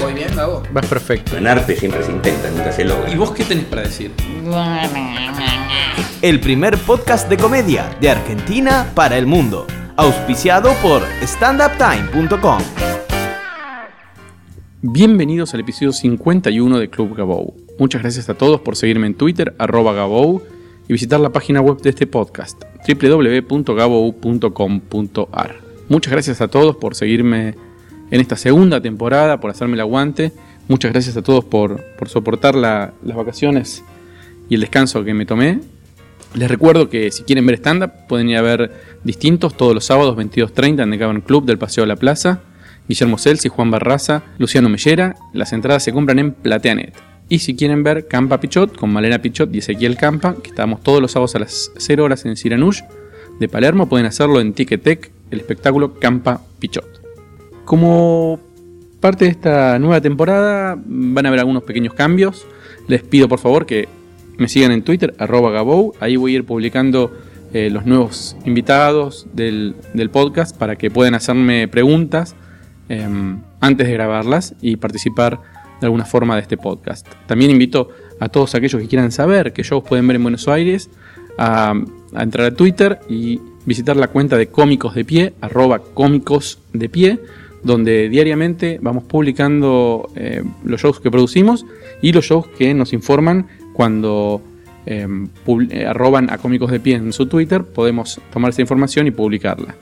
¿Voy bien, Gabo? Vas perfecto. En arte siempre se intenta, nunca se logra. ¿Y vos qué tenés para decir? El primer podcast de comedia de Argentina para el mundo. Auspiciado por standuptime.com. Bienvenidos al episodio 51 de Club Gabou. Muchas gracias a todos por seguirme en Twitter, arroba Gabou, y visitar la página web de este podcast, www.gabou.com.ar. Muchas gracias a todos por seguirme en esta segunda temporada, por hacerme el aguante. Muchas gracias a todos por, por soportar la- las vacaciones y el descanso que me tomé. Les recuerdo que si quieren ver stand-up, pueden ir a ver distintos todos los sábados 22.30 en The Cavern Club del Paseo de la Plaza. Guillermo Celsi, Juan Barraza, Luciano Mellera. Las entradas se compran en Plateanet. Y si quieren ver Campa Pichot con Malena Pichot y Ezequiel Campa, que estamos todos los sábados a las 0 horas en Siranush de Palermo, pueden hacerlo en Ticketek, el espectáculo Campa Pichot. Como parte de esta nueva temporada van a haber algunos pequeños cambios. Les pido por favor que me sigan en Twitter, arroba Gabou. Ahí voy a ir publicando eh, los nuevos invitados del, del podcast para que puedan hacerme preguntas eh, antes de grabarlas y participar de alguna forma de este podcast. También invito a todos aquellos que quieran saber qué shows pueden ver en Buenos Aires a, a entrar a Twitter y visitar la cuenta de Cómicos de Pie, arroba Cómicos de Pie, donde diariamente vamos publicando eh, los shows que producimos y los shows que nos informan cuando pub- eh, arroban a Cómicos de Pie en su Twitter, podemos tomar esa información y publicarla.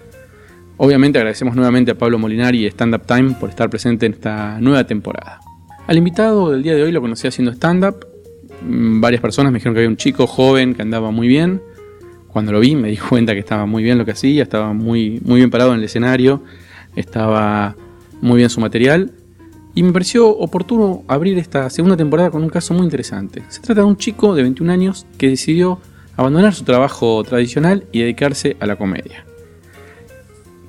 Obviamente agradecemos nuevamente a Pablo Molinari y Stand Up Time por estar presente en esta nueva temporada. Al invitado del día de hoy lo conocí haciendo stand-up. Mm, Varias personas me dijeron que había un chico joven que andaba muy bien. Cuando lo vi me di cuenta que estaba muy bien lo que hacía, estaba muy, muy bien parado en el escenario, estaba muy bien su material. Y me pareció oportuno abrir esta segunda temporada con un caso muy interesante. Se trata de un chico de 21 años que decidió abandonar su trabajo tradicional y dedicarse a la comedia.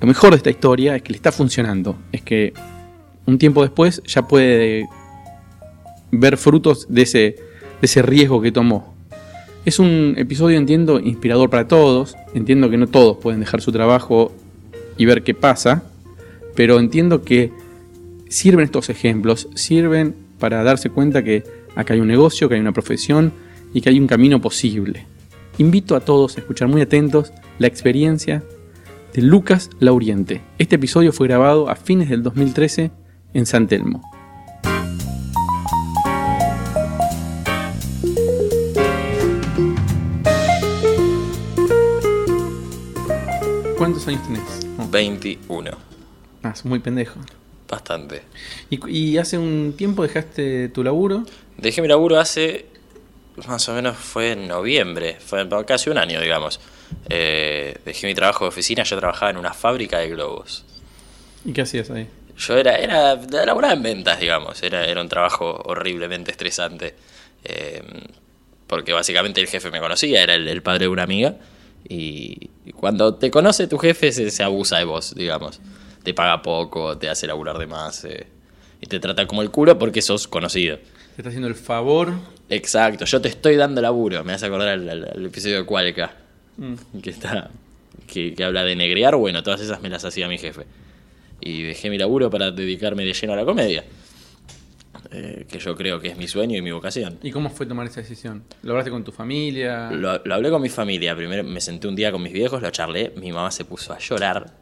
Lo mejor de esta historia es que le está funcionando. Es que un tiempo después ya puede ver frutos de ese, de ese riesgo que tomó. Es un episodio, entiendo, inspirador para todos. Entiendo que no todos pueden dejar su trabajo y ver qué pasa. Pero entiendo que sirven estos ejemplos, sirven para darse cuenta que acá hay un negocio, que hay una profesión y que hay un camino posible. Invito a todos a escuchar muy atentos la experiencia de Lucas Lauriente. Este episodio fue grabado a fines del 2013 en San Telmo. ¿Cuántos años tenés? 21. Ah, muy pendejo. Bastante. ¿Y, y hace un tiempo dejaste tu laburo? Dejé mi laburo hace, más o menos fue en noviembre, fue casi un año, digamos. Eh, dejé mi trabajo de oficina, yo trabajaba en una fábrica de globos. ¿Y qué hacías ahí? Yo era, era laboraba en ventas, digamos, era, era un trabajo horriblemente estresante. eh, porque básicamente el jefe me conocía, era el, el padre de una amiga. Y, y cuando te conoce tu jefe se, se abusa de vos, digamos. Te paga poco, te hace laburar de más. eh, y te trata como el culo porque sos conocido. Te está haciendo el favor. Exacto, yo te estoy dando laburo. Me hace acordar al- al episodio de Cualca. Que está. Que, que habla de negrear. Bueno, todas esas me las hacía mi jefe. Y dejé mi laburo para dedicarme de lleno a la comedia. Eh, que yo creo que es mi sueño y mi vocación. ¿Y cómo fue tomar esa decisión? ¿Lo hablaste con tu familia? Lo, lo hablé con mi familia. Primero me senté un día con mis viejos, lo charlé. Mi mamá se puso a llorar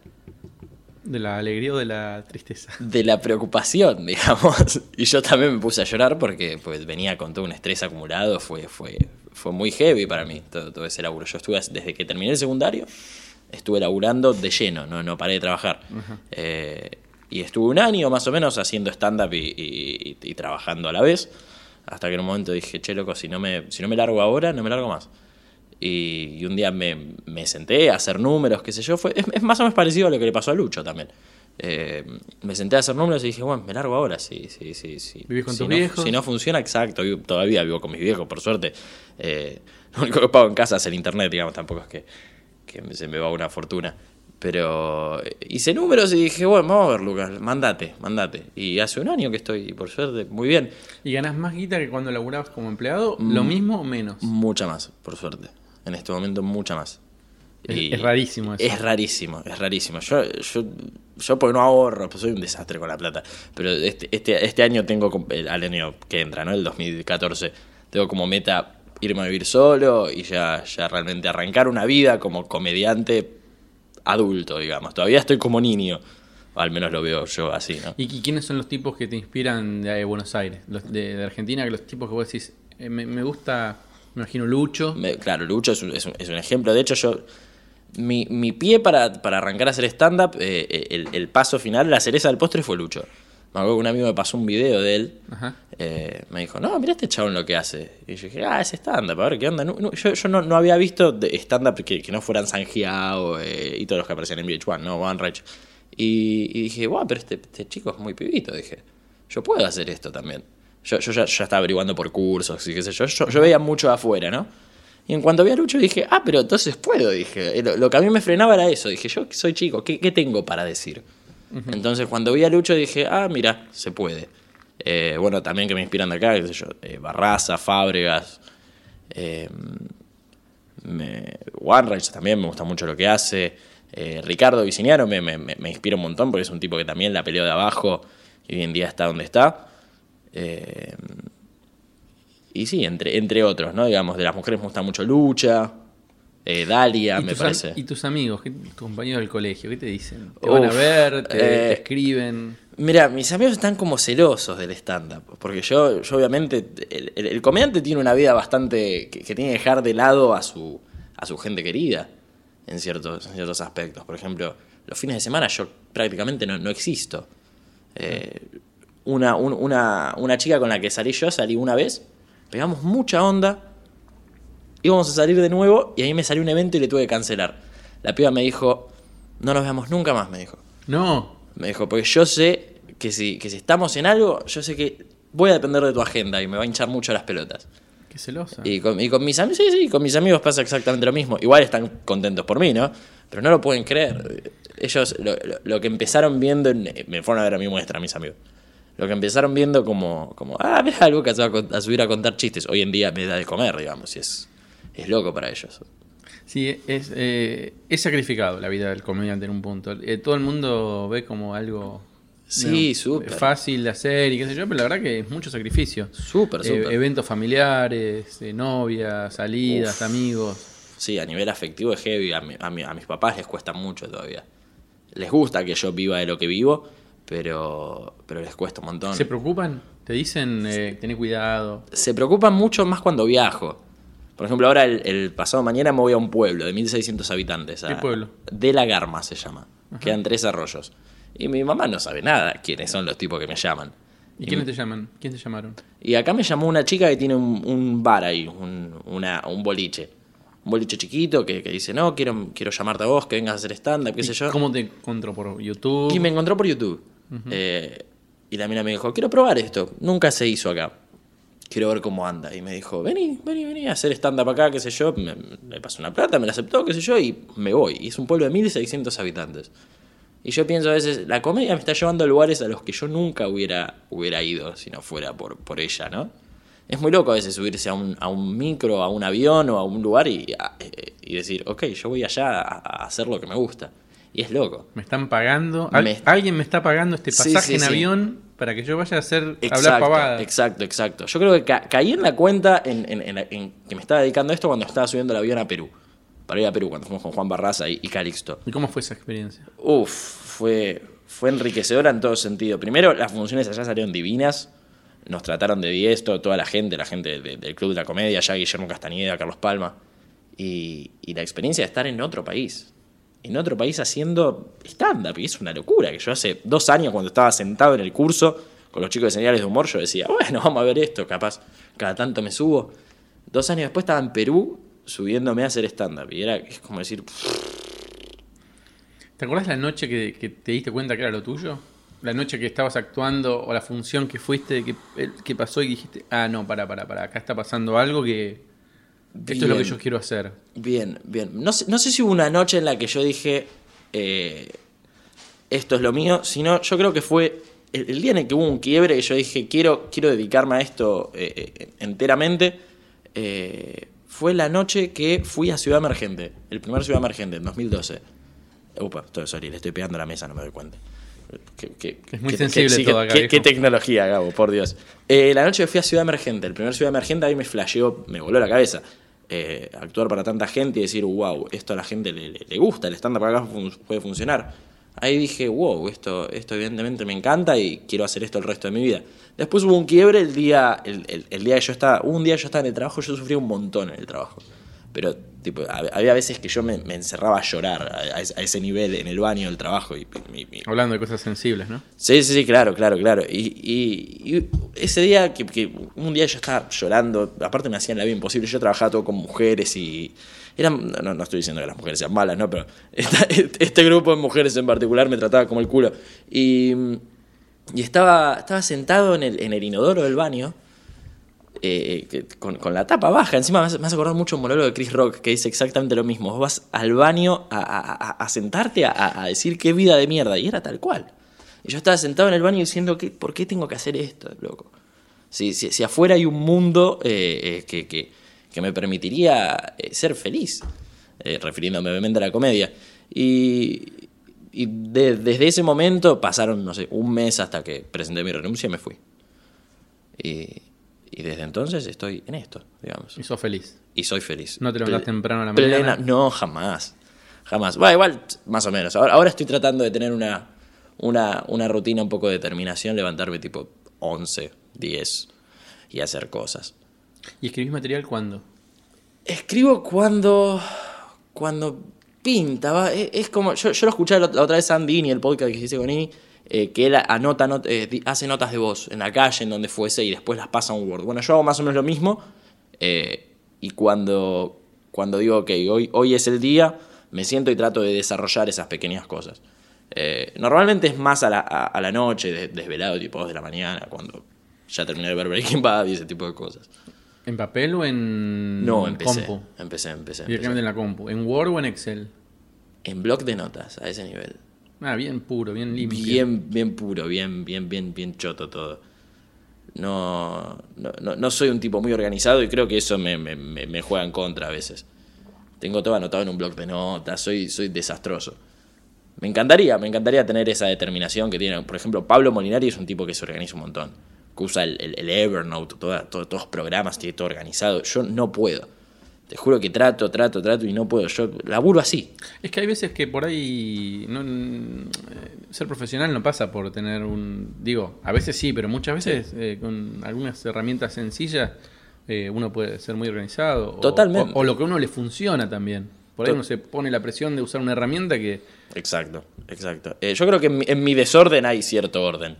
¿De la alegría o de la tristeza? de la preocupación, digamos. Y yo también me puse a llorar porque pues, venía con todo un estrés acumulado. Fue, fue, fue muy heavy para mí todo, todo ese laburo. Yo estuve, desde que terminé el secundario, estuve laburando de lleno, no, no paré de trabajar. Eh, y estuve un año más o menos haciendo stand-up y, y- y trabajando a la vez. Hasta que en un momento dije, che, loco, si no me, si no me largo ahora, no me largo más. Y, y un día me, me senté a hacer números, qué sé yo. Fue, es, es más o menos parecido a lo que le pasó a Lucho también. Eh, me senté a hacer números y dije, bueno, me largo ahora, sí, sí, sí. sí. ¿Vivís con si tus no, viejos? Si no funciona, exacto. todavía vivo con mis viejos, por suerte. Eh, lo único que pago en casa es el internet, digamos, tampoco es que, que se me va una fortuna. Pero hice números y dije, bueno, vamos a ver, Lucas, mandate, mandate. Y hace un año que estoy, por suerte, muy bien. ¿Y ganás más guita que cuando laburabas como empleado? ¿Lo mismo o menos? Mucha más, por suerte. En este momento, mucha más. Es- rarísimo eso. Es rarísimo, es rarísimo. Yo, yo, yo porque no ahorro, pues soy un desastre con la plata. Pero este, este, este año tengo, al año que entra, ¿no? El 2014, tengo como meta irme a vivir solo y ya, ya realmente arrancar una vida como comediante adulto, digamos. Todavía estoy como niño. Al menos lo veo yo así, ¿no? ¿Y, y quiénes son los tipos que te inspiran de, Buenos Aires? Los de, de Argentina, que los tipos que vos decís, eh, me, me gusta, me imagino Lucho. Me- claro, Lucho es un, es un- es un ejemplo. De hecho, yo. Mi, mi pie para, para arrancar a hacer stand-up, eh, el, el paso final, la cereza del postre fue Lucho. Me acuerdo que un amigo me pasó un video de él. Ajá. eh, me dijo, no, mira este chabón lo que hace. Y yo dije, ah, es stand-up, a ver qué onda. No- no, yo yo no, no había visto stand-up que, que no fueran Sanjiao eh, y todos los que aparecían en VH1, ¿no? One Rage. Y, y dije, wow, pero este, este chico es muy pibito. Dije, yo puedo hacer esto también. Yo, yo ya, ya estaba averiguando por cursos y qué sé yo. Yo, yo veía mucho afuera, ¿no? Y en cuanto vi a Lucho dije, ah, pero entonces puedo. Dije, lo, lo que a mí me frenaba era eso. Dije, yo soy chico, ¿qué, qué tengo para decir? Entonces cuando vi a Lucho dije, ah, mira, se puede. Eh, bueno, también que me inspiran de acá, qué sé yo, eh, Barraza, Fábregas, eh, me, One también me gusta mucho lo que hace. Eh, Ricardo Viciniano me, me, me- me inspira un montón porque es un tipo que también la peleó de abajo y hoy en día está donde está. Eh, y sí, entre, entre otros, ¿no? Digamos, de las mujeres me gusta mucho Lucha, eh, Dalia, ¿Y me parece. ¿Y tus amigos, qué- tus compañeros del colegio, qué te dicen? ¿Te van a ver? ¿Te, eh, te escriben? Mira, mis amigos están como celosos del stand-up, porque yo, yo obviamente, el, el- el comediante tiene una vida bastante, que, que tiene que dejar de lado a su, a su gente querida, en ciertos, en ciertos aspectos. Por ejemplo, los fines de semana yo prácticamente no, no existo. Eh, una, un- una, una chica con la que salí yo, salí una vez, pegamos mucha onda, íbamos a salir de nuevo y ahí me salió un evento y le tuve que cancelar. La piba me dijo, no nos veamos nunca más, me dijo. No. Me dijo, porque yo sé que si, que si estamos en algo, yo sé que voy a depender de tu agenda y me va a hinchar mucho las pelotas. Qué celosa. Y con, y con mis amigos, sí, sí, con mis amigos pasa exactamente lo mismo. Igual están contentos por mí, ¿no? Pero no lo pueden creer. Ellos lo, lo- lo que empezaron viendo, en- me fueron a ver a mi muestra, mis amigos. Lo que empezaron viendo como, como ah, mira, Lucas se va a, subir a contar chistes. Hoy en día me da de comer, digamos, y es, es loco para ellos. Sí, es, eh, es sacrificado la vida del comediante en un punto. Eh, todo el mundo ve como algo Sí, no, súper. fácil de hacer y qué sé yo, pero la verdad que es mucho sacrificio. Súper, Eh, súper. eventos familiares, eh, novias, salidas, Uf. amigos. Sí, a nivel afectivo es heavy. A, mi- a mi- a mis papás les cuesta mucho todavía. Les gusta que yo viva de lo que vivo, pero, pero les cuesta un montón. ¿Se preocupan? ¿Te dicen, eh, tené cuidado? Se preocupan mucho más cuando viajo. Por ejemplo, ahora el, el pasado mañana me voy a un pueblo de 1600 habitantes. a- ¿Qué pueblo? De la Garma se llama. Quedan tres arroyos. Y mi mamá no sabe nada quiénes son los tipos que me llaman. ¿Y quiénes te llaman? ¿Quién te llamaron? Y acá me llamó una chica que tiene un, un bar ahí, un, una- un boliche. Un boliche chiquito que, que dice, no, quiero, quiero llamarte a vos, que vengas a hacer stand-up, qué ¿Y sé yo. ¿Cómo te encontró? ¿Por YouTube? Y me encontró por YouTube. Eh, y la mina me dijo, quiero probar esto. Nunca se hizo acá. Quiero ver cómo anda. Y me dijo, vení, vení, vení a hacer stand-up acá, qué sé yo. Me, me pasó una plata, me la aceptó, qué sé yo, y me voy. Y es un pueblo de 1600 habitantes. Y yo pienso a veces, la comedia me está llevando a lugares a los que yo nunca hubiera, hubiera ido si no fuera por, por ella, ¿no? Es muy loco a veces subirse a un, a un micro, a un avión o a un lugar y, eh, y decir, ok, yo voy allá a hacer lo que me gusta. Y es loco. ¿Me están pagando? Al- Me- ¿Alguien me está pagando este pasaje sí, en sí. avión para que yo vaya a hacer hablar Exacto, pavada? exacto, exacto. Yo creo que ca- caí en la cuenta en, en- en- en que me estaba dedicando a esto cuando estaba subiendo el avión a Perú. Para ir a Perú, cuando fuimos con Juan Barraza y, y Calixto. ¿Y cómo fue esa experiencia? Uf, fue, fue enriquecedora en todo sentido. Primero, las funciones allá salieron divinas. Nos trataron de 10, todo- toda la gente, la gente de- del Club de la Comedia, ya Guillermo Castañeda, Carlos Palma. Y, y la experiencia de estar en otro país. En otro país haciendo stand-up. Y es una locura. Que yo hace dos años, cuando estaba sentado en el curso con los chicos de señales de humor, yo decía, bueno, vamos a ver esto, capaz cada tanto me subo. Dos años después estaba en Perú subiéndome a hacer stand-up. Y era es como decir, ¿Te acuerdas la noche que, te diste cuenta que era lo tuyo? La noche que estabas actuando o la función que fuiste, que, que pasó y dijiste, ah, no, para, para, para, acá está pasando algo que... Esto es lo que yo quiero hacer. Bien, bien. No sé, no sé si hubo una noche en la que yo dije, eh, esto es lo mío, sino yo creo que fue el, el día en el que hubo un quiebre que yo dije, quiero, quiero dedicarme a esto eh, eh, enteramente. eh, fue la noche que fui a Ciudad Emergente, el primer Ciudad Emergente, en 2012. Upa, todo, sorry, le estoy pegando la mesa, no me doy cuenta. Es muy sensible todo acá, qué- tecnología, Gabo, por Dios. La noche que fui a Ciudad Emergente, el primer Ciudad Emergente, ahí me flasheó, me voló la cabeza. Eh, actuar para tanta gente y decir, wow, esto a la gente le, le- gusta, el stand-up acá puede funcionar. Ahí dije, wow, esto, esto evidentemente me encanta y quiero hacer esto el resto de mi vida. Después hubo un quiebre el día, el, el- el día que yo estaba, un día yo estaba en el trabajo, yo sufría un montón en el trabajo. Pero tipo, hab- había veces que yo me, me encerraba a llorar a, a ese- nivel en el baño del trabajo. Y, y- y- Hablando de cosas sensibles, ¿no? Sí, sí, sí, claro, claro, claro. Y, y- y ese día, que, que un día yo estaba llorando, aparte me hacían la vida imposible, yo trabajaba todo con mujeres y... Eran, no, no estoy diciendo que las mujeres sean malas, ¿no? Pero esta- este grupo de mujeres en particular me trataba como el culo. Y, y estaba, estaba sentado en el, en el inodoro del baño, eh, con, la tapa baja. Encima me hace acordar mucho un monólogo de Chris Rock que dice exactamente lo mismo. Vos vas al baño a, sentarte a, decir qué vida de mierda. Y era tal cual. Y yo estaba sentado en el baño diciendo, que, ¿por qué tengo que hacer esto, loco? Si, si, si afuera hay un mundo eh, eh, que, que- que me permitiría ser feliz, refiriéndome obviamente a la comedia. Y, y de- desde ese momento pasaron, no sé, un mes hasta que presenté mi renuncia y me fui. Y desde entonces estoy en esto, digamos. Y sos feliz. Y soy feliz. ¿No te levantás Ple- temprano a la plena- mañana? No, jamás. Jamás. Bueno, igual, más o menos. Ahora, ahora estoy tratando de tener una, una, una rutina, un poco de determinación, levantarme tipo 11, 10 y hacer cosas. ¿Y escribís material cuándo? Escribo cuando. cuando pinta. va. Es, es como. Yo, yo lo escuché la, la otra vez a Andini, el podcast que hice con Ini, eh, que él anota, not- eh, hace notas de voz en la calle, en donde fuese, y después las pasa a un Word. Bueno, yo hago más o menos lo mismo. eh, y cuando, cuando digo, ok, hoy, hoy es el día, me siento y trato de desarrollar esas pequeñas cosas. Normalmente es más a la, a, a la noche, de- desvelado, tipo 2 de la mañana, cuando ya terminé de ver Breaking Bad y ese tipo de cosas. ¿En papel o en No, empecé. compu? Empecé, empecé. Directamente empecé. en la compu. ¿En Word o en Excel? En bloc de notas, a ese nivel. Ah, bien puro, bien limpio. Bien, bien puro, bien, bien, bien, bien choto todo. No, no, no, soy un tipo muy organizado y creo que eso me, me, juega en contra a veces. Tengo todo anotado en un bloc de notas, soy, soy desastroso. Me encantaría, me encantaría tener esa determinación que tiene. Por ejemplo, Pablo Molinari es un tipo que se organiza un montón. Que usa el, el- Evernote, todos los programas, tiene todo organizado. Yo no puedo. Te juro que trato, trato, trato y no puedo. Yo laburo así. Es que hay veces que por ahí no, eh, ser profesional no pasa por tener un... Digo, a veces sí, pero muchas veces eh, con algunas herramientas sencillas eh, uno puede ser muy organizado. Totalmente. O, o lo que a uno le funciona también. Por ahí uno se pone la presión de usar una herramienta que... Exacto, exacto. Eh, yo creo que en mi, en mi desorden hay cierto orden.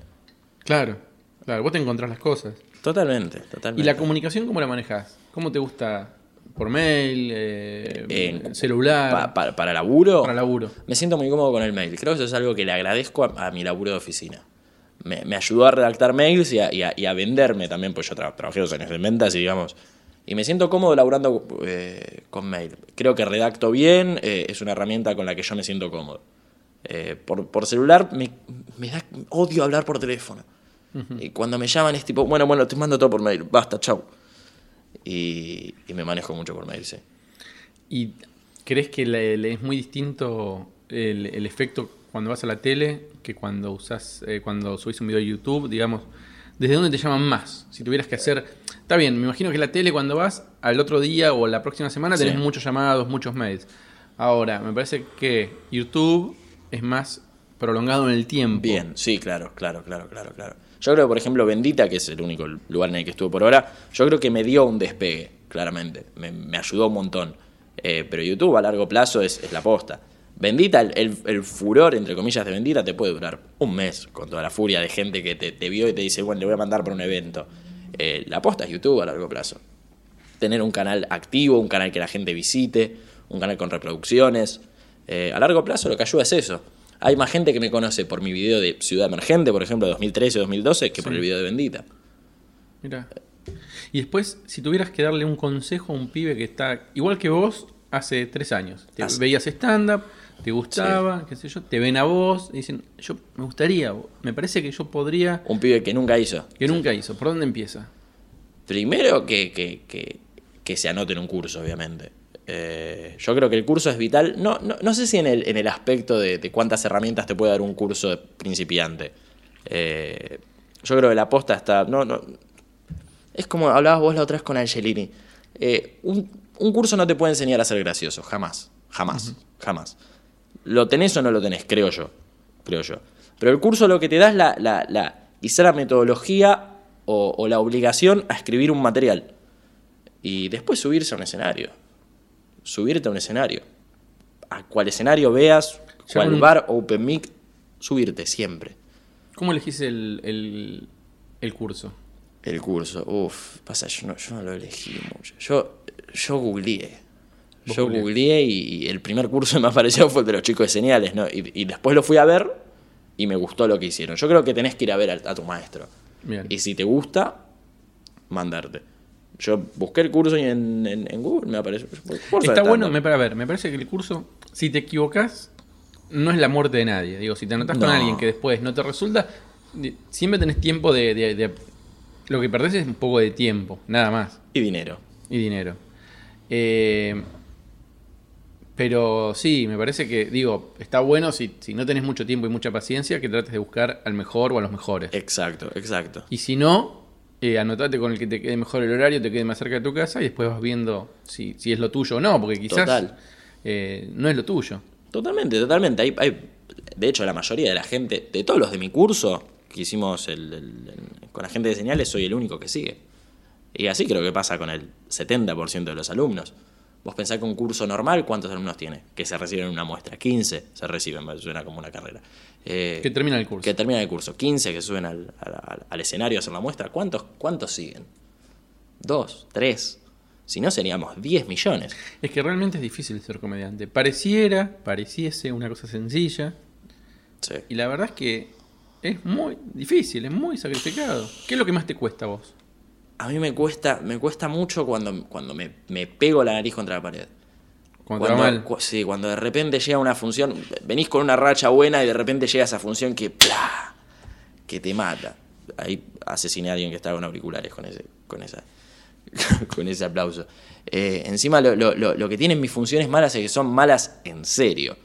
Claro, claro, vos te encontrás las cosas. Totalmente, totalmente. ¿Y la comunicación cómo la manejás? ¿Cómo te gusta? ¿Por mail? eh, En- ¿Celular? Pa- pa- para laburo, para laburo. me siento muy cómodo con el mail. Creo que eso es algo que le agradezco a, a mi laburo de oficina. Me, me ayudó a redactar mails y a, y a- y a venderme también, pues yo tra- trabajé dos años en ventas y digamos. Y me siento cómodo laburando eh, con mail. Creo que redacto bien, eh, es una herramienta con la que yo me siento cómodo. Eh, por, por celular me, me da odio hablar por teléfono. Y cuando me llaman es tipo, bueno, bueno, te mando todo por mail, basta, chau. Y, y me manejo mucho por mail, sí. ¿Y crees que le, le es muy distinto el, el efecto cuando vas a la tele que cuando usas, eh, cuando subís un video de YouTube, digamos, ¿desde dónde te llaman más? Si tuvieras que hacer, está bien, me imagino que la tele cuando vas al otro día o la próxima semana tenés Sí. muchos llamados, muchos mails. Ahora, me parece que YouTube es más prolongado en el tiempo. Bien, sí, claro, claro, claro, claro, claro. Yo creo por ejemplo, Bendita, que es el único lugar en el que estuve por ahora, yo creo que me dio un despegue, claramente. Me, ayudó un montón. Eh, pero YouTube a largo plazo es, la posta. Bendita, el, furor, entre comillas, de Bendita te puede durar un mes con toda la furia de gente que te, vio y te dice, bueno, le voy a mandar para un evento. Eh, la posta es YouTube a largo plazo. Tener un canal activo, un canal que la gente visite, un canal con reproducciones. Eh, a largo plazo lo que ayuda es eso. Hay más gente que me conoce por mi video de Ciudad Emergente, por ejemplo, de 2013 o 2012, que por el video de Bendita. Mira, Y después, si tuvieras que darle un consejo a un pibe que está igual que vos hace tres años, te veías stand-up, te gustaba, qué sé yo, te ven a vos y dicen, yo me gustaría, me parece que yo podría, Un pibe que nunca hizo. que nunca hizo. ¿Por dónde empieza? Primero que, que, que, que se anote en un curso, obviamente. Eh, yo creo que el curso es vital. No, no, no sé si en el, en el aspecto de, de cuántas herramientas te puede dar un curso de principiante. Eh, yo creo que la posta está. No, no, es como hablabas vos la otra vez con Angelini. Eh, un, un curso no te puede enseñar a ser gracioso, jamás. Jamás. Jamás. ¿Lo tenés o no lo tenés? Creo yo. Creo yo. Pero el curso lo que te da es la, la, la, quizá la metodología o, o la obligación a escribir un material. Y después subirse a un escenario. Subirte a un escenario. A cual escenario veas, cual bar, open mic, subirte siempre. ¿Cómo elegís el, el, el curso? El curso, uff, pasa, yo no, yo no lo elegí mucho. Yo, yo googleé. Yo googleé y, y el primer curso que me apareció fue el de los chicos de señales, ¿no? Y, y después lo fui a ver y me gustó lo que hicieron. Yo creo que tenés que ir a ver a, a tu maestro. Bien. Y si te gusta, mandarte. Yo busqué el curso y en, en- en Google me apareció. Está bueno, me, a ver, me parece que el curso, si te equivocas, no es la muerte de nadie. Digo, si te anotas con alguien que después no te resulta, siempre tenés tiempo de, de- de- Lo que perdés es un poco de tiempo, nada más. Y dinero. Y dinero. Eh, pero sí, me parece que, digo, está bueno si, si no tenés mucho tiempo y mucha paciencia, que trates de buscar al mejor o a los mejores. Exacto, exacto. Y si no, eh, anotate con el que te quede mejor el horario, te quede más cerca de tu casa y después vas viendo si, si es lo tuyo o no, porque quizás eh, no es lo tuyo. Totalmente, totalmente. Hay, hay- de hecho, la mayoría de la gente, de todos los de mi curso que hicimos el- el- el- con la gente de señales, soy el único que sigue. Y así creo que pasa con el 70% de los alumnos. Vos pensás que un curso normal, ¿cuántos alumnos tiene? Que se reciben en una muestra. 15 se reciben, suena como una carrera. Eh, Que termina el curso. que terminan el curso. 15 que suben al, al- al escenario a hacer la muestra. ¿Cuántos, ¿Cuántos siguen? ¿Dos? ¿Tres? Si no, seríamos 10 millones. Es que realmente es difícil ser comediante. Pareciera, pareciese una cosa sencilla, Sí. y la verdad es que es muy difícil, es muy sacrificado. ¿Qué es lo que más te cuesta a vos? A mí me cuesta, me cuesta mucho cuando, cuando me, me pego la nariz contra la pared. Cuando, mal. cu- sí, cuando de repente llega una función, venís con una racha buena y de repente llega esa función que ¡plá! que te mata. Ahí asesiné a alguien que estaba con auriculares con ese, con esa, con ese aplauso. Eh, encima lo, lo- lo- lo que tienen mis funciones malas es que son malas en serio.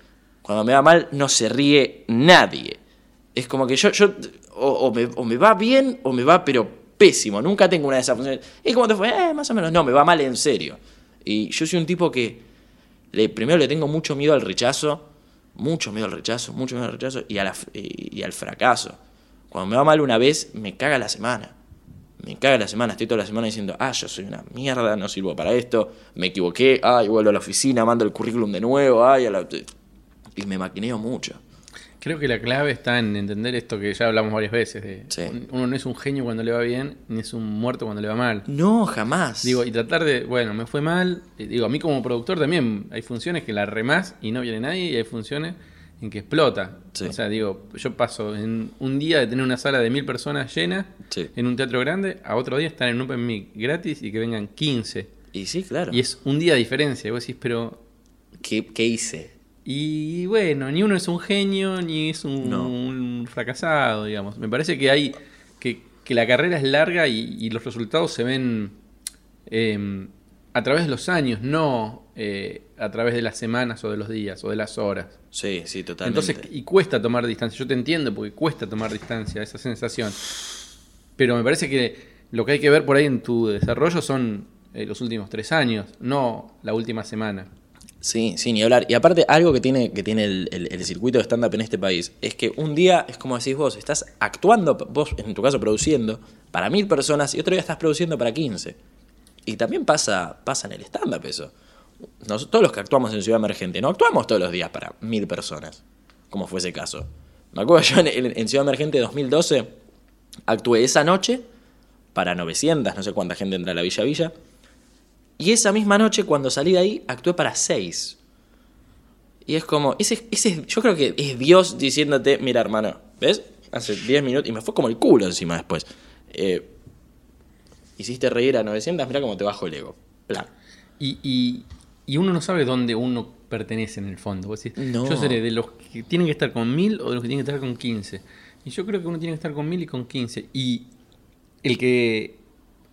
Cuando me va mal no se ríe nadie. Es como que yo, yo o, o me, o me va bien o me va pero pésimo. Nunca tengo una de esas funciones. ¿Y cómo te fue? Eh, más o menos. No, me va mal en serio. Y yo soy un tipo que primero le tengo mucho miedo al rechazo, mucho miedo al rechazo, mucho miedo al rechazo y al fracaso. Cuando me va mal una vez, me caga la semana. Me caga la semana, estoy toda la semana diciendo, ah, yo soy una mierda, no sirvo para esto, me equivoqué, ay, vuelvo a la oficina, mando el currículum de nuevo, ay, a la... y me maquineo mucho. Creo que la clave está en entender esto que ya hablamos varias veces. De Sí. Uno no es un genio cuando le va bien, ni es un muerto cuando le va mal. No, jamás. Digo, y tratar de, bueno, me fue mal. Digo, a mí como productor también hay funciones que la remás y no viene nadie, y hay funciones en que explota. Sí. O sea, digo, yo paso en un día de tener una sala de mil personas llena Sí. en un teatro grande, a otro día estar en un Open Mic gratis y que vengan 15. Y sí, claro. Y es un día de diferencia. Y vos decís, pero. ¿Qué, qué hice? Y bueno, ni uno es un genio, ni es un, No. un fracasado, digamos. Me parece que hay. que, que la carrera es larga y, y los resultados se ven eh, a través de los años, no eh, a través de las semanas o de los días o de las horas. Sí, sí, totalmente. Entonces, y cuesta tomar distancia. Yo te entiendo porque cuesta tomar distancia, esa sensación. Pero me parece que lo que hay que ver por ahí en tu desarrollo son eh, los últimos tres años, no la última semana. Sí, sí, ni hablar. Y aparte, algo que tiene, que tiene el, el- circuito de stand-up en este país es que un día, es como decís vos, estás actuando, vos en tu caso produciendo, para mil personas y otro día estás produciendo para 15. Y también pasa, pasa en el stand-up eso. Todos los que actuamos en Ciudad Emergente, no actuamos todos los días para mil personas, como fue ese caso. Me acuerdo yo en, en- en Ciudad Emergente 2012, actué esa noche para 900, no sé cuánta gente entra a la Villa Villa. Y esa misma noche, cuando salí de ahí, actué para seis. Y es como, ese, ese, yo creo que es Dios diciéndote, mira hermano, ¿ves? Hace 10 minutos y me fue como el culo encima después. Eh, hiciste reír a 900, mira cómo te bajo el ego. Plan. Y, y- y uno no sabe dónde uno pertenece en el fondo. Vos decís, No. Yo seré de los que tienen que estar con 1000 o de los que tienen que estar con 15. Y yo creo que uno tiene que estar con 1000 y con 15. Y el que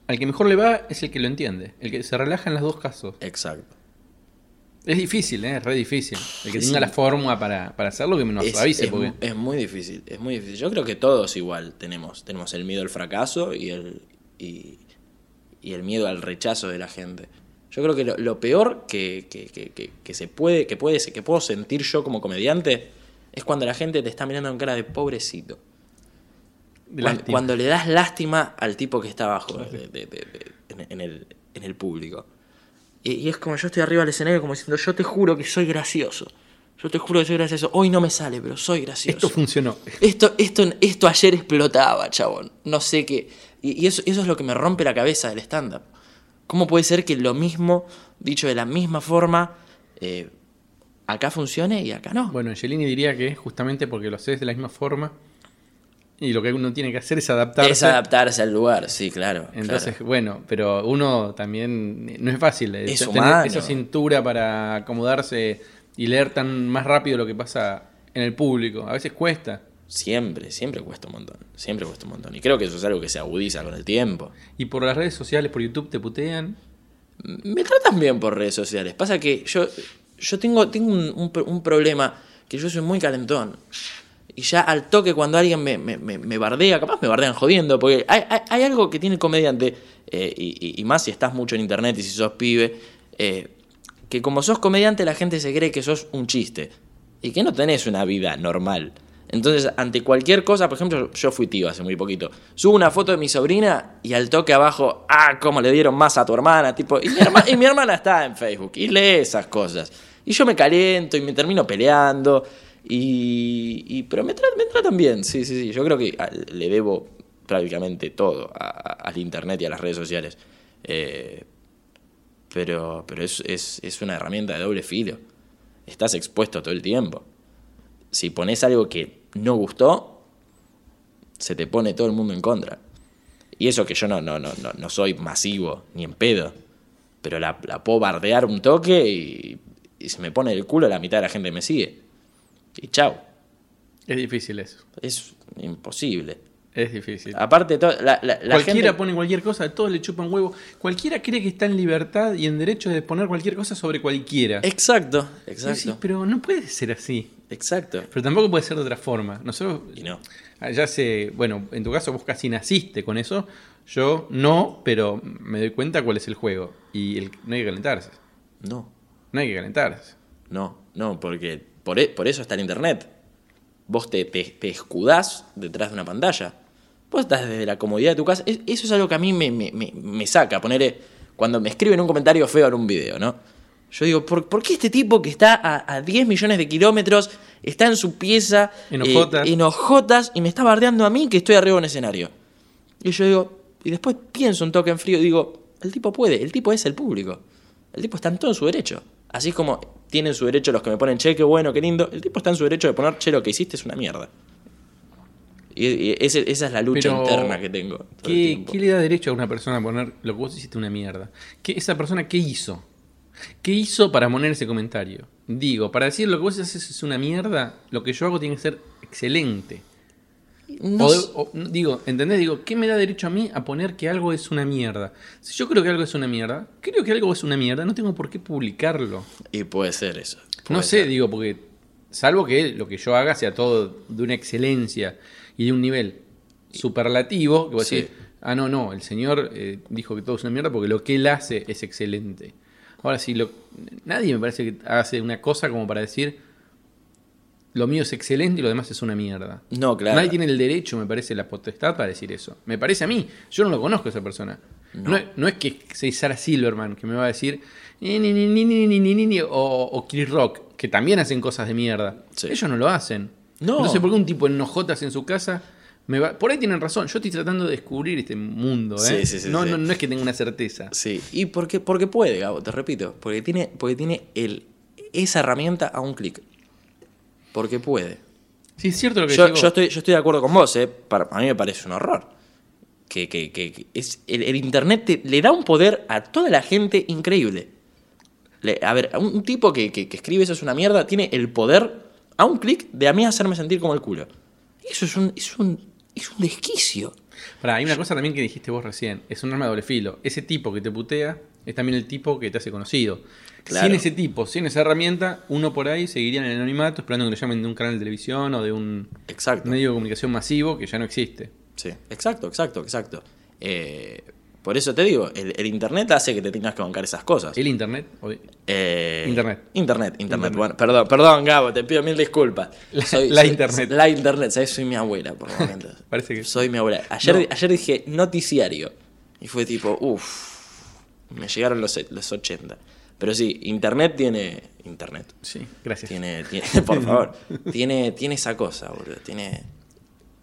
al que mejor le va es el que lo entiende. El que se relaja en los dos casos. Exacto. Es difícil, ¿eh? es re difícil. El que Sí. tenga la fórmula para, para hacerlo, que nos es, avise. es porque... es muy difícil, es muy difícil. Yo creo que todos igual tenemos, tenemos el miedo al fracaso y el, y, y el miedo al rechazo de la gente. Yo creo que lo, lo peor que, que- que- que- se puede, que puede, que puedo sentir yo como comediante es cuando la gente te está mirando con cara de pobrecito. Cuando le das lástima al tipo que está abajo de- de- de- de- en, el, en el público. Y, y es como yo estoy arriba del escenario como diciendo, yo te juro que soy gracioso. Yo te juro que soy gracioso. Hoy no me sale, pero soy gracioso. Esto funcionó. Esto, esto, esto ayer explotaba, chabón. No sé qué. Y, y eso, eso es lo que me rompe la cabeza del stand-up. ¿Cómo puede ser que lo mismo, dicho de la misma forma, eh, acá funcione y acá no? Bueno, Angelini diría que justamente porque lo haces de la misma forma y lo que uno tiene que hacer es adaptarse. es adaptarse al lugar, sí, claro. Entonces, claro. bueno, pero uno también no es fácil eh, Es tener humano. esa cintura para acomodarse y leer tan más rápido lo que pasa en el público. A veces cuesta. Siempre, siempre cuesta un montón. Siempre cuesta un montón. Y creo que eso es algo que se agudiza con el tiempo. Y por las redes sociales, por YouTube te putean. Me tratan bien por redes sociales. Pasa que yo, yo tengo, tengo un, un pro- un problema, que yo soy muy calentón. Y ya al toque cuando alguien me, me- me- me bardea, capaz me bardean jodiendo, porque hay, hay- algo que tiene el comediante, eh, y, más si estás mucho en internet y si sos pibe, eh, que como sos comediante la gente se cree que sos un chiste y que no tenés una vida normal. Entonces, ante cualquier cosa, por ejemplo, yo fui tío hace muy poquito. Subo una foto de mi sobrina y al toque abajo, ah, cómo le dieron más a tu hermana, tipo, y mi, y mi hermana está en Facebook y lee esas cosas. Y yo me caliento y me termino peleando. Y, y- pero me, tra- me tratan bien, sí, sí, sí. Yo creo que a- le debo prácticamente todo al internet y a las redes sociales. Eh, pero pero es, es, es una herramienta de doble filo. Estás expuesto todo el tiempo. Si pones algo que no gustó, se te pone todo el mundo en contra. Y eso que yo no, no, no, no, soy masivo, ni en pedo. Pero la, puedo bardear un toque y, y se me pone el culo la mitad de la gente me sigue. Y chao. Es difícil eso. Es imposible. Es difícil. Aparte, la, la, la cualquiera gente- pone cualquier cosa, a todos le chupan huevo. Cualquiera cree que está en libertad y en derecho de poner cualquier cosa sobre cualquiera. Exacto, exacto. pero no puede ser así. Exacto. Pero tampoco puede ser de otra forma. Nosotros, Y no. ya sé, bueno, en tu caso vos casi naciste con eso. Yo no, pero me doy cuenta cuál es el juego. Y el- no hay que calentarse. No. No hay que calentarse. No, no, porque por, e- por eso está el internet. Vos te, te, te escudás detrás de una pantalla. Vos estás desde la comodidad de tu casa. Es- eso es algo que a mí me, me, me, me saca. Poner, cuando me escriben un comentario feo en un video, ¿no? Yo digo, ¿por, por qué este tipo que está a, a 10 millones de kilómetros está en su pieza En eh, hojotas. en hojotas y me está bardeando a mí que estoy arriba de un escenario? Y yo digo, y después pienso un toque en frío y digo, el tipo puede, el tipo es el público. El tipo está en todo su derecho. Así como tienen su derecho los que me ponen, che, qué bueno, qué lindo, el tipo está en su derecho de poner, che, lo que hiciste es una mierda. Y, esa es la lucha Pero, interna que tengo. ¿Qué, le da derecho a una persona a poner lo que vos hiciste una mierda? ¿Qué, ¿Esa persona qué hizo? ¿Qué hizo para poner ese comentario? Digo, para decir lo que vos haces es una mierda, lo que yo hago tiene que ser excelente. No O de- sé- o- digo, ¿entendés? Digo, ¿qué me da derecho a mí a poner que algo es una mierda? Si yo creo que algo es una mierda, creo que algo es una mierda, no tengo por qué publicarlo. y puede ser eso. No sé, ser. digo, porque salvo que lo que yo haga sea todo de una excelencia y de un nivel superlativo, que vos Sí. decís, ah, no, no, el señor eh, dijo que todo es una mierda porque lo que él hace es excelente. Ahora sí, lo, nadie me parece que hace una cosa como para decir, lo mío es excelente y lo demás es una mierda. No, claro. Nadie tiene el derecho, me parece, la potestad para decir eso. Me parece a mí. Yo no lo conozco a esa persona. No, no, no es que sea Sarah Silverman que me va a decir eh, ni, ni, ni, ni o, o Chris Rock, que también hacen cosas de mierda. Sí. Ellos no lo hacen. No. no sé por qué un tipo en en su casa me va... Por ahí tienen razón, yo estoy tratando de descubrir este mundo, ¿eh? Sí, sí, no, no, no, es que tenga una certeza. Sí, y porque, porque puede, Gabo, te repito, porque tiene, porque tiene el, esa herramienta a un clic. Porque puede. Sí, es cierto lo que Yo, yo estoy, yo estoy de acuerdo con vos, ¿eh? Para- a mí me parece un horror. que, que- que- que es, el, el Internet te- le da un poder a toda la gente increíble. Le- a ver, un, un tipo que, escribe eso es una mierda, tiene el poder a un clic de a mí hacerme sentir como el culo. Eso es un, es un, es un desquicio. Pará, hay una cosa también que dijiste vos recién, es un arma de doble filo. Ese tipo que te putea es también el tipo que te hace conocido. Claro. Sin ese tipo, sin esa herramienta, uno por ahí seguiría en el anonimato esperando que lo llamen de un canal de televisión o de un Exacto. medio de comunicación masivo que ya no existe. Sí, exacto, exacto, exacto. Eh, por eso te digo, el, el Internet hace que te tengas que bancar esas cosas. El internet, Eh, Internet. Internet, internet. Internet. Bueno, perdón, perdón, Gabo, te pido mil disculpas. La- la internet. La internet, ¿sabes? Soy mi abuela, por momentos. Parece que- Soy mi abuela. Ayer, No. ayer dije noticiario. Y fue tipo, uff. Me llegaron los, los 80. Pero sí, Internet tiene. Internet. sí, gracias. Tiene, tiene por favor. Tiene, tiene esa cosa, boludo. Tiene.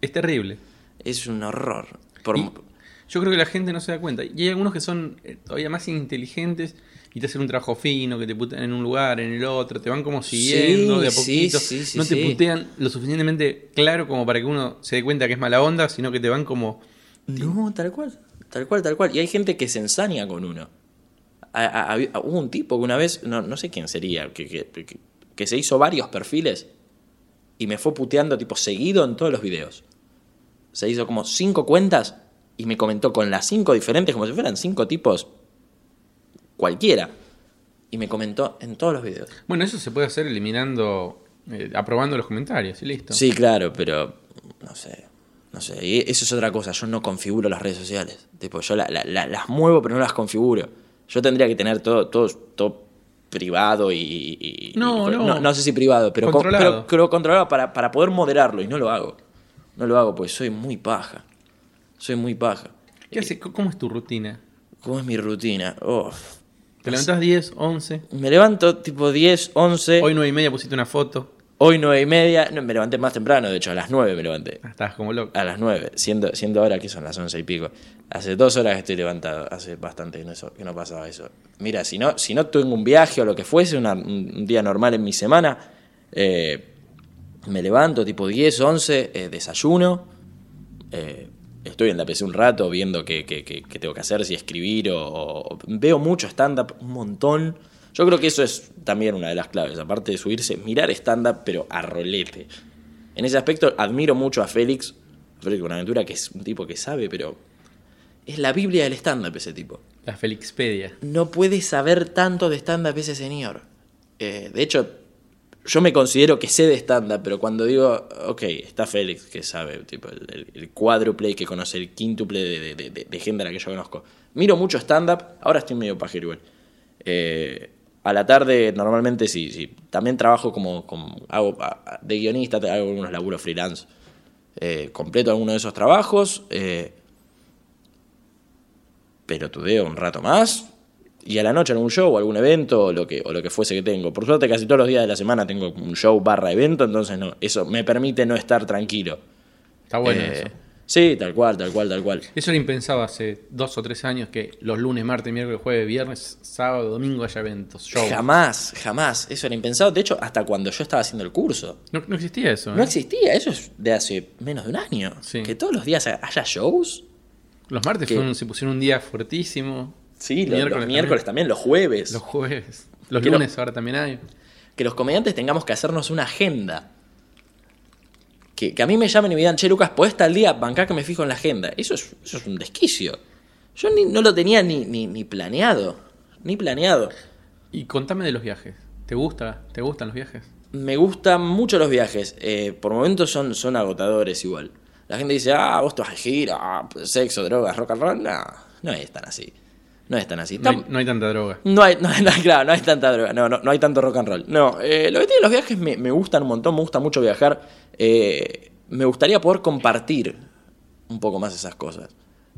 Es terrible. Es un horror. Por, yo creo que la gente no se da cuenta. Y hay algunos que son eh, todavía más inteligentes y te hacen un trabajo fino, que te putean en un lugar, en el otro, te van como siguiendo Sí, de a poquito. sí, sí, no te putean lo suficientemente claro como para que uno se dé cuenta que es mala onda, sino que te van como... No, tal cual. Tal cual, tal cual. Y hay gente que se ensaña con uno. A- a- había- hubo un tipo que una vez, no, no sé quién sería, que, que- que- que se hizo varios perfiles y me fue puteando tipo seguido en todos los videos. Se hizo como cinco cuentas y me comentó con las cinco diferentes, como si fueran cinco tipos cualquiera. Y me comentó en todos los videos. Bueno, eso se puede hacer eliminando, eh, aprobando los comentarios y listo. Sí, claro, pero no sé. No sé, y eso es otra cosa. Yo no configuro las redes sociales. Tipo, yo la- la- la- las muevo, pero no las configuro. Yo tendría que tener todo, todo, todo privado y. y- No, y- no. no. sé si privado, pero con- Controlado. pero, pero controlado para, para poder moderarlo. Y no lo hago. No lo hago porque soy muy paja. Soy muy paja. ¿Qué hace? ¿Cómo es tu rutina? ¿Cómo es mi rutina? Oh, ¿Te levantás 10, 11? me levanto tipo 10, 11. Hoy 9 y media pusiste una foto. Hoy 9 y media. No, me levanté más temprano, de hecho, a las 9 me levanté. Estabas como loco. A las 9, siendo, siendo ahora que son las 11 y pico. Hace dos horas que estoy levantado, hace bastante que no, eso- que no pasaba eso. Mira, si no, si no tengo un viaje o lo que fuese, una- un un día normal en mi semana, eh, me levanto tipo 10, 11, eh, desayuno, eh, estoy en la PC un rato viendo qué, qué- qué- qué tengo que hacer, si escribir o, o- veo mucho stand-up, un montón. Yo creo que eso es también una de las claves, aparte de subirse, mirar stand-up, pero a rolete. En ese aspecto admiro mucho a Félix, Félix Buenaventura, que es un tipo que sabe, pero es la Biblia del stand-up ese tipo. La Felixpedia. No puede saber tanto de stand-up ese señor. Eh, de hecho, yo me considero que sé de stand-up, pero cuando digo, ok, está Félix, que sabe, tipo, el, el, el cuádruple que conoce, el quíntuple de, de, de- de- de gente a la que yo conozco. Miro mucho stand-up, ahora estoy medio pajero igual. Eh, a la tarde, normalmente sí, sí. También trabajo como, como hago de guionista, hago algunos laburos freelance. Eh, completo alguno de esos trabajos. eh, pero tudeo un rato más. Y a la noche algún show o algún evento o lo, que, o lo que fuese que tengo. Por suerte casi todos los días de la semana tengo un show barra evento, entonces no, eso me permite no estar tranquilo. Está bueno Eh, eso. Sí, tal cual, tal cual, tal cual. Eso era impensado hace dos o tres años que los lunes, martes, miércoles, jueves, viernes, sábado, domingo haya eventos, shows. Jamás, jamás. Eso era impensado. De hecho, hasta cuando yo estaba haciendo el curso. No, no existía eso. ¿eh? No existía. Eso es de hace menos de un año. Sí. Que todos los días haya shows. Los martes se pusieron un día fuertísimo. Sí, los los miércoles, también. los jueves. Los jueves. Los Que lo- lunes ahora también hay. que los comediantes tengamos que hacernos una agenda. Que, que a mí me llamen y me digan, che, Lucas, ¿podés tal día bancar que me fijo en la agenda? Eso es, eso es un desquicio. Yo ni- no lo tenía ni, ni, ni planeado. Ni planeado. Y contame de los viajes. ¿Te gusta? ¿Te gustan los viajes? Me gustan mucho los viajes. eh, por momentos son, son agotadores igual. La gente dice, ah, vos te vas a gira, ah, sexo, drogas, rock and roll. No, no es tan así. No es tan así. No hay, no hay tanta droga. No hay, no, no, claro, no hay tanta droga, no, no, no hay tanto rock and roll. No, eh, lo que tienen los viajes me, me gustan un montón, me gusta mucho viajar. Eh, me gustaría poder compartir un poco más esas cosas.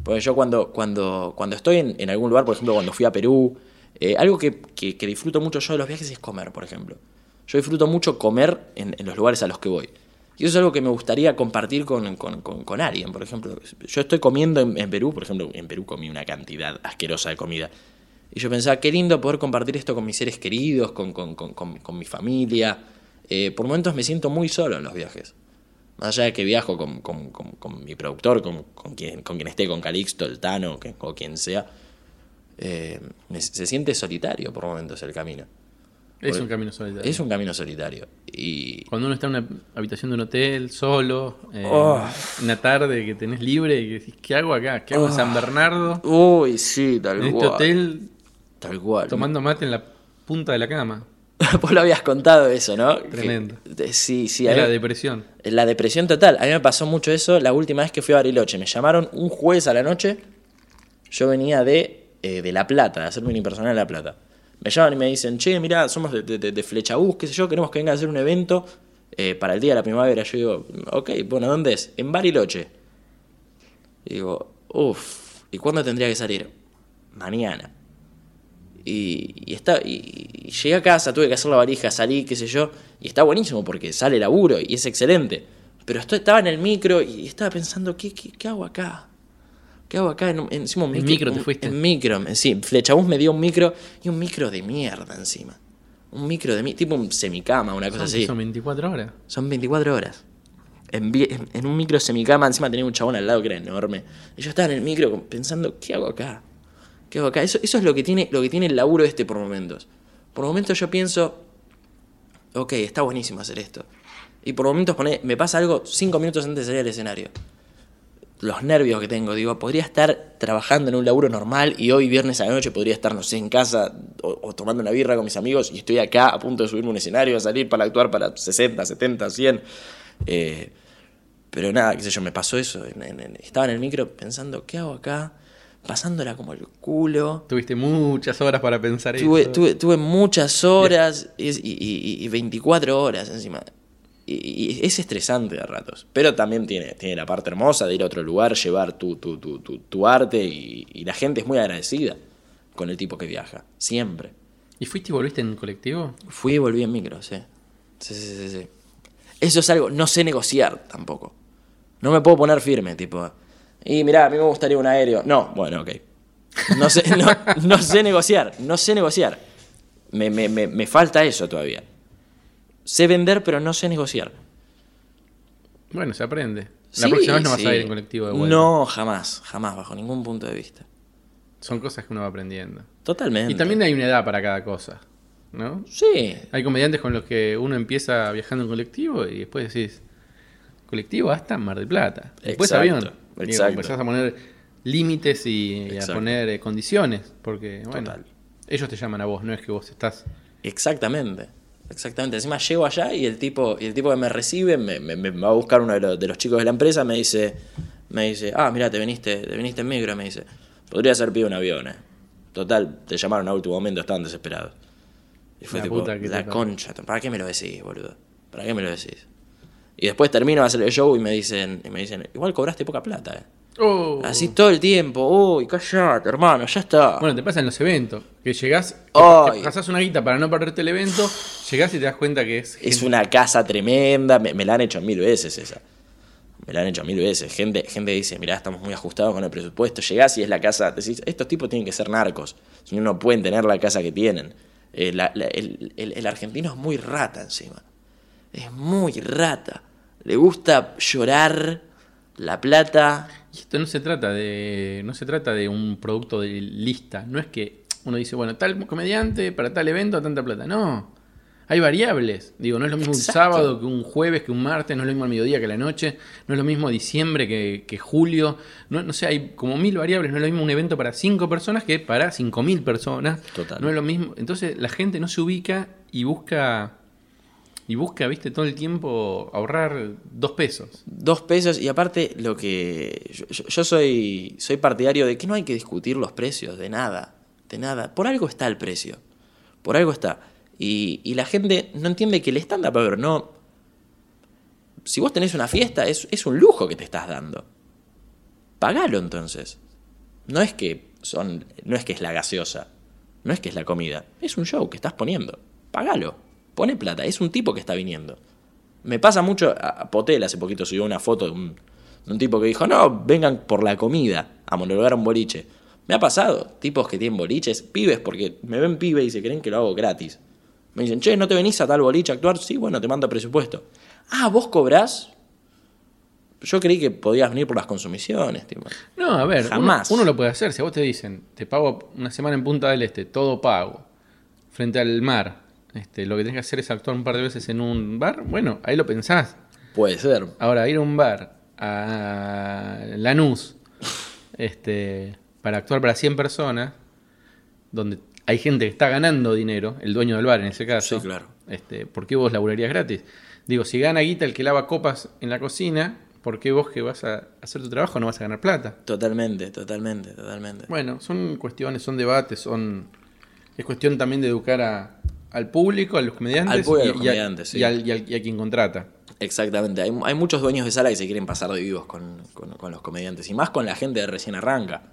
Porque yo cuando, cuando, cuando estoy en, en algún lugar, por ejemplo, cuando fui a Perú, eh, algo que, que- que disfruto mucho yo de los viajes es comer, por ejemplo. Yo disfruto mucho comer en, en los lugares a los que voy. Y eso es algo que me gustaría compartir con, con- con- alguien, por ejemplo. Yo estoy comiendo en, Perú, por ejemplo, en Perú comí una cantidad asquerosa de comida. Y yo pensaba, qué lindo poder compartir esto con mis seres queridos, con, mi familia. Eh, por momentos me siento muy solo en los viajes. Más allá de que viajo con, con- con- con mi productor, con, quien, con quien esté, con Calixto, el Tano, o quien sea, eh, se siente solitario por momentos el camino. Es un camino solitario. Es un camino solitario. Y Cuando uno está en una habitación de un hotel, solo, eh, Oh. una tarde que tenés libre y que decís, ¿qué hago acá? ¿Qué hago en San Bernardo? Uy, sí, tal En este cual. hotel, Tal cual. tomando mate en la punta de la cama. Vos lo habías contado eso, ¿no? Tremendo. Que- sí, sí. a Era mí- depresión. La depresión total. A mí me pasó mucho eso la última vez que fui a Bariloche. Me llamaron un jueves a la noche. Yo venía de, eh, de La Plata, de hacerme un impersonal en La Plata. Me llaman y me dicen, che, mirá, somos de, de, de- Flechabús, qué sé yo, queremos que vengan a hacer un evento eh, para el día de la primavera. Yo digo, ok, bueno, ¿dónde es? En Bariloche. Y digo, uff, ¿y cuándo tendría que salir? Mañana. Y, y está, y, llegué a casa, tuve que hacer la valija, salí, qué sé yo, y está buenísimo porque sale laburo y es excelente. Pero estoy, estaba en el micro y estaba pensando, ¿qué, qué, qué hago acá? ¿Qué hago acá? En, un- encima un ¿En micro, micro te un- fuiste? En micro, sí. Flechabús me dio un micro y un micro de mierda encima. Un micro de mi, tipo un semicama, una cosa Son, así. son 24 horas. Son 24 horas. En, un micro semicama, encima tenía un chabón al lado que era enorme. Y yo estaba en el micro pensando, ¿qué hago acá? ¿Qué hago acá? Eso, eso es lo que, tiene, lo que tiene el laburo este por momentos. Por momentos yo pienso, ok, está buenísimo hacer esto. Y por momentos pone- me pasa algo cinco minutos antes de salir al escenario. Los nervios que tengo, digo, podría estar trabajando en un laburo normal y hoy viernes a la noche podría estar, no sé, en casa o, o tomando una birra con mis amigos y estoy acá a punto de subirme a un escenario, a salir para actuar para 60, 70, 100. Eh, pero nada, qué sé yo, me pasó eso. estaba en el micro pensando, ¿qué hago acá? Pasándola como el culo. Tuviste muchas horas para pensar Tuve, eso. tuve, tuve muchas horas y, y- y- y 24 horas encima. Y, es estresante de ratos. Pero también tiene, tiene la parte hermosa de ir a otro lugar, llevar tu, tu, tu, tu, tu arte y, y la gente es muy agradecida con el tipo que viaja. Siempre. ¿Y fuiste y volviste en colectivo? Fui y volví en micro, sí. Sí, sí, sí, sí. Eso es algo, no sé negociar tampoco. No me puedo poner firme, tipo. Y mirá, a mí me gustaría un aéreo. No, bueno, ok. No sé, no, no sé negociar, no sé negociar. Me, me, me, me falta eso todavía. Sé vender, pero no sé negociar. Bueno, se aprende. La Sí, próxima vez no vas sí. a ir en colectivo de vuelta. No, jamás, jamás, bajo ningún punto de vista. Son cosas que uno va aprendiendo. Totalmente. Y también hay una edad para cada cosa, ¿no? Sí, Hay comediantes con los que uno empieza viajando en colectivo y después decís, colectivo hasta Mar del Plata. Después Exacto, avión. Exacto. empezás a poner límites y, y a poner eh, condiciones, porque bueno, Total. ellos te llaman a vos, no es que vos estás... Exactamente. Exactamente. Encima llego allá y el tipo, y el tipo que me recibe me, me- me va a buscar uno de los, de los chicos de la empresa, me dice, me dice, ah, mira, te viniste, te viniste en micro, me dice, podría ser pibe un avión, eh. Total, te llamaron a último momento, estaban desesperados. Y fue La tipo, puta que la te parió". concha, ¿para qué me lo decís, boludo? ¿Para qué me lo decís? Y después termino de hacer el show y me dicen, y me dicen, igual cobraste poca plata, eh. Oh. Así todo el tiempo, uy, callate, hermano, ya está. Bueno, te pasa en los eventos, que llegás, Ay. pasás una guita para no perderte el evento, llegás y te das cuenta que es... Es una casa tremenda, me, me la han hecho mil veces esa. Me la han hecho mil veces. Gente, gente dice, mirá, estamos muy ajustados con el presupuesto. Llegás y es la casa, decís, estos tipos tienen que ser narcos. Si no, no pueden tener la casa que tienen. Eh, la- la- el, el- el argentino es muy rata encima. Es muy rata. Le gusta llorar la plata. Esto no se trata de no se trata de un producto de lista, no es que uno dice, bueno, tal comediante para tal evento tanta plata, no. Hay variables. Digo, no es lo mismo Exacto. un sábado que un jueves, que un martes, no es lo mismo al mediodía que la noche, no es lo mismo diciembre que, que julio. No, no sé, hay como mil variables. No es lo mismo un evento para cinco personas que para cinco mil personas. Total. No es lo mismo. Entonces la gente no se ubica y busca. Y busca, viste, todo el tiempo ahorrar dos pesos. Dos pesos y aparte lo que yo, soy soy partidario de que no hay que discutir los precios de nada, de nada. Por algo está el precio, por algo está. Y, la gente no entiende que el stand-up, no... Si vos tenés una fiesta, es, es un lujo que te estás dando. Pagalo entonces. No es que son, no es que es la gaseosa, no es que es la comida, es un show que estás poniendo. Pagalo, pone plata, es un tipo que está viniendo. Me pasa mucho, a Potel hace poquito subió una foto de un, de un tipo que dijo, no, vengan por la comida a monologar un boliche. Me ha pasado, tipos que tienen boliches, pibes, porque me ven pibe y se creen que lo hago gratis. Me dicen, che, ¿no te venís a tal boliche a actuar? Sí, bueno, te mando presupuesto. Ah, ¿vos cobrás? Yo creí que podías venir por las consumiciones, tipo. No, a ver, Jamás. Uno, uno lo puede hacer. Si a vos te dicen, te pago una semana en Punta del Este, todo pago, frente al mar, este, lo que tenés que hacer es actuar un par de veces en un bar, bueno, ahí lo pensás. Puede ser. Ahora, ir a un bar a Lanús este, para actuar para 100 personas, donde hay gente que está ganando dinero, el dueño del bar en ese caso. Sí, claro. Este, ¿Por qué vos laburarías gratis? Digo, si gana guita el que lava copas en la cocina, ¿por qué vos que vas a hacer tu trabajo no vas a ganar plata? Totalmente, totalmente, totalmente. Bueno, son cuestiones, son debates, son. Es cuestión también de educar a- al público, a los comediantes, Al público, a y, los y a- comediantes, sí. y al- y a quien contrata. Exactamente. Hay, hay muchos dueños de sala que se quieren pasar de vivos con, con- con los comediantes. Y más con la gente que recién arranca.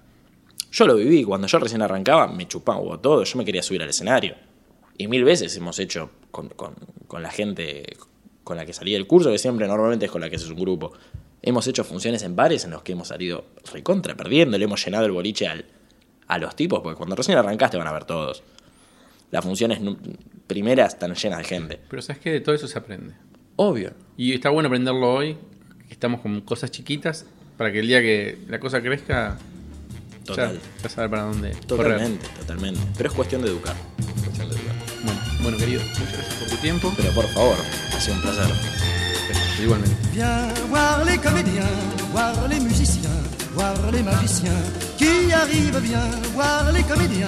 Yo lo viví. Cuando yo recién arrancaba, me chupaba todo. Yo me quería subir al escenario. Y mil veces hemos hecho con, con- la gente con la que salí del curso, que siempre normalmente es con la que haces un grupo. Hemos hecho funciones en bares en los que hemos salido recontra perdiendo. Le hemos llenado el boliche al- a los tipos, porque cuando recién arrancaste van a ver todos. Las funciones primeras están llenas de gente. Pero sabes que de todo eso se aprende. Obvio. Y está bueno aprenderlo hoy, que estamos con cosas chiquitas, para que el día que la cosa crezca, Total. ya, ya saber para dónde correr. Totalmente, totalmente. Pero es cuestión de educar. Cuestión de educar. Bueno, bueno, querido, muchas gracias por tu tiempo. Pero por favor, ha sido un placer. Igualmente. Viens voir les comédiens, voir les musiciens, voir les magiciens qui arrivent. Viens voir les comédiens,